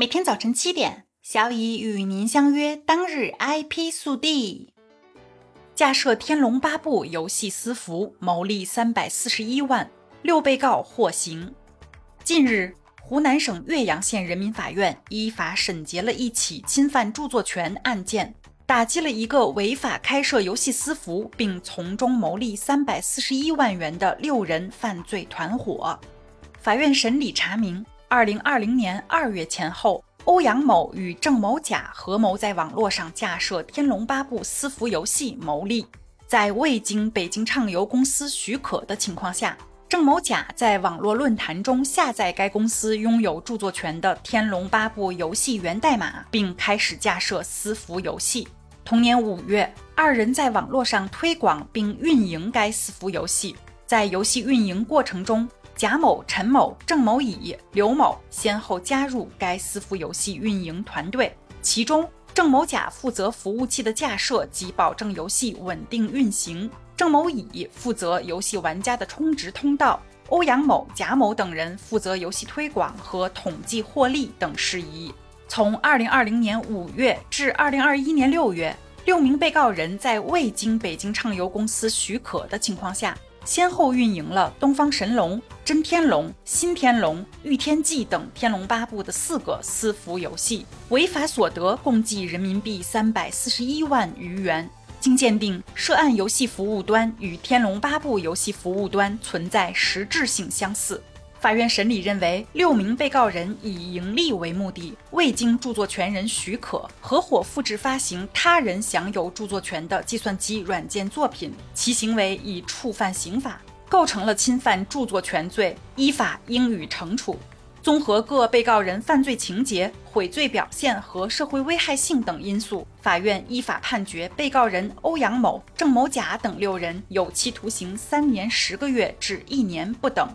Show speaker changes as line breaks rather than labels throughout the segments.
每天早晨七点，小乙与您相约。当日 IP 速递：架设《天龙八部》游戏私服，牟利三百四十一万，六被告获刑。近日，湖南省岳阳县人民法院依法审结了一起侵犯著作权案件，打击了一个违法开设游戏私服并从中牟利三百四十一万元的六人犯罪团伙。法院审理查明。二零二零年二月前后，欧阳某与郑某甲合谋在网络上架设《天龙八部》私服游戏牟利。在未经北京畅游公司许可的情况下，郑某甲在网络论坛中下载该公司拥有著作权的《天龙八部》游戏源代码，并开始架设私服游戏。同年五月，二人在网络上推广并运营该私服游戏。在游戏运营过程中，贾某、陈某、郑某乙、刘某先后加入该私服游戏运营团队，其中郑某甲负责服务器的架设及保证游戏稳定运行，郑某乙负责游戏玩家的充值通道，欧阳某、贾某等人负责游戏推广和统计获利等事宜。从二零二零年五月至二零二一年六月，六名被告人在未经北京畅游公司许可的情况下。先后运营了《东方神龙》《真天龙》《新天龙》《御天记》等《天龙八部》的四个私服游戏，违法所得共计人民币三百四十一万余元。经鉴定，涉案游戏服务端与《天龙八部》游戏服务端存在实质性相似。法院审理认为，六名被告人以盈利为目的，未经著作权人许可，合伙复制发行他人享有著作权的计算机软件作品，其行为已触犯刑法，构成了侵犯著作权罪，依法应予惩处。综合各被告人犯罪情节、悔罪表现和社会危害性等因素，法院依法判决被告人欧阳某、郑某甲等六人有期徒刑三年十个月至一年不等。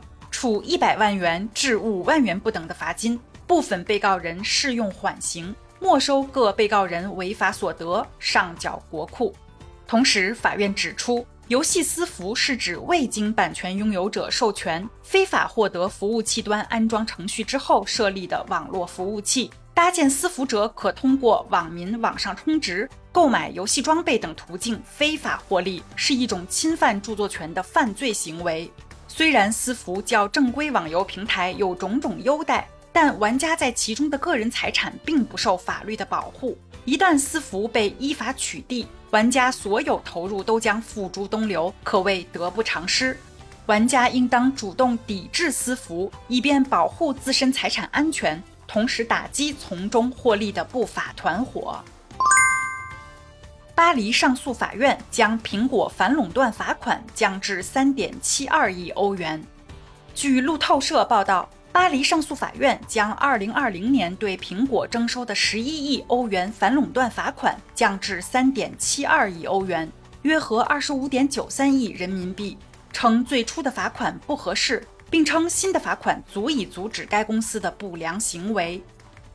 处一百万元至五万元不等的罚金，部分被告人适用缓刑，没收各被告人违法所得，上缴国库。同时，法院指出，游戏私服是指未经版权拥有者授权，非法获得服务器端安装程序之后设立的网络服务器。搭建私服者可通过网民网上充值、购买游戏装备等途径非法获利，是一种侵犯著作权的犯罪行为。虽然私服较正规网游平台有种种优待，但玩家在其中的个人财产并不受法律的保护。一旦私服被依法取缔，玩家所有投入都将付诸东流，可谓得不偿失。玩家应当主动抵制私服，以便保护自身财产安全，同时打击从中获利的不法团伙。巴黎上诉法院将苹果反垄断罚款降至三点七二亿欧元。据路透社报道，巴黎上诉法院将二零二零年对苹果征收的十一亿欧元反垄断罚款降至三点七二亿欧元，约合二十五点九三亿人民币，称最初的罚款不合适，并称新的罚款足以阻止该公司的不良行为。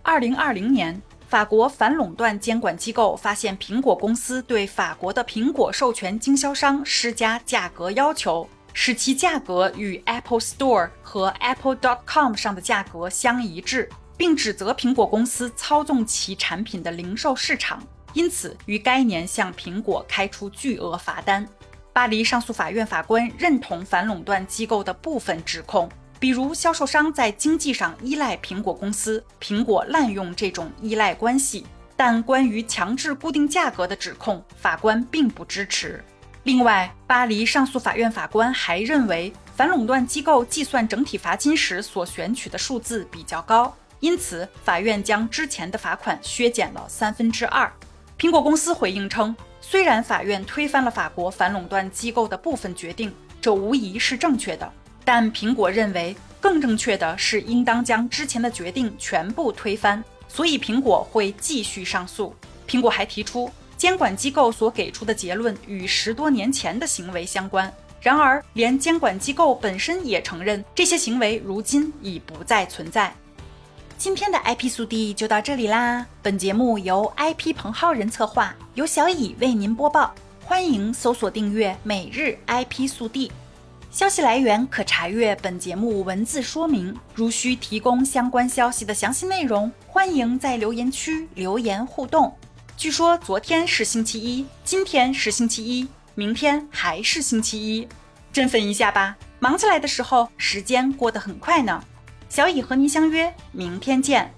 二零二零年。法国反垄断监管机构发现，苹果公司对法国的苹果授权经销商施加价格要求，使其价格与 Apple Store 和 Apple.com 上的价格相一致，并指责苹果公司操纵其产品的零售市场，因此于该年向苹果开出巨额罚单。巴黎上诉法院法官认同反垄断机构的部分指控。比如，销售商在经济上依赖苹果公司，苹果滥用这种依赖关系。但关于强制固定价格的指控，法官并不支持。另外，巴黎上诉法院法官还认为，反垄断机构计算整体罚金时所选取的数字比较高，因此法院将之前的罚款削减了三分之二。苹果公司回应称，虽然法院推翻了法国反垄断机构的部分决定，这无疑是正确的。但苹果认为，更正确的是应当将之前的决定全部推翻，所以苹果会继续上诉。苹果还提出，监管机构所给出的结论与十多年前的行为相关。然而，连监管机构本身也承认，这些行为如今已不再存在。今天的 IP 速递就到这里啦。本节目由 IP 彭浩人策划，由小乙为您播报。欢迎搜索订阅每日 IP 速递。消息来源可查阅本节目文字说明。如需提供相关消息的详细内容，欢迎在留言区留言互动。据说昨天是星期一，今天是星期一，明天还是星期一，振奋一下吧！忙起来的时候，时间过得很快呢。小乙和您相约明天见。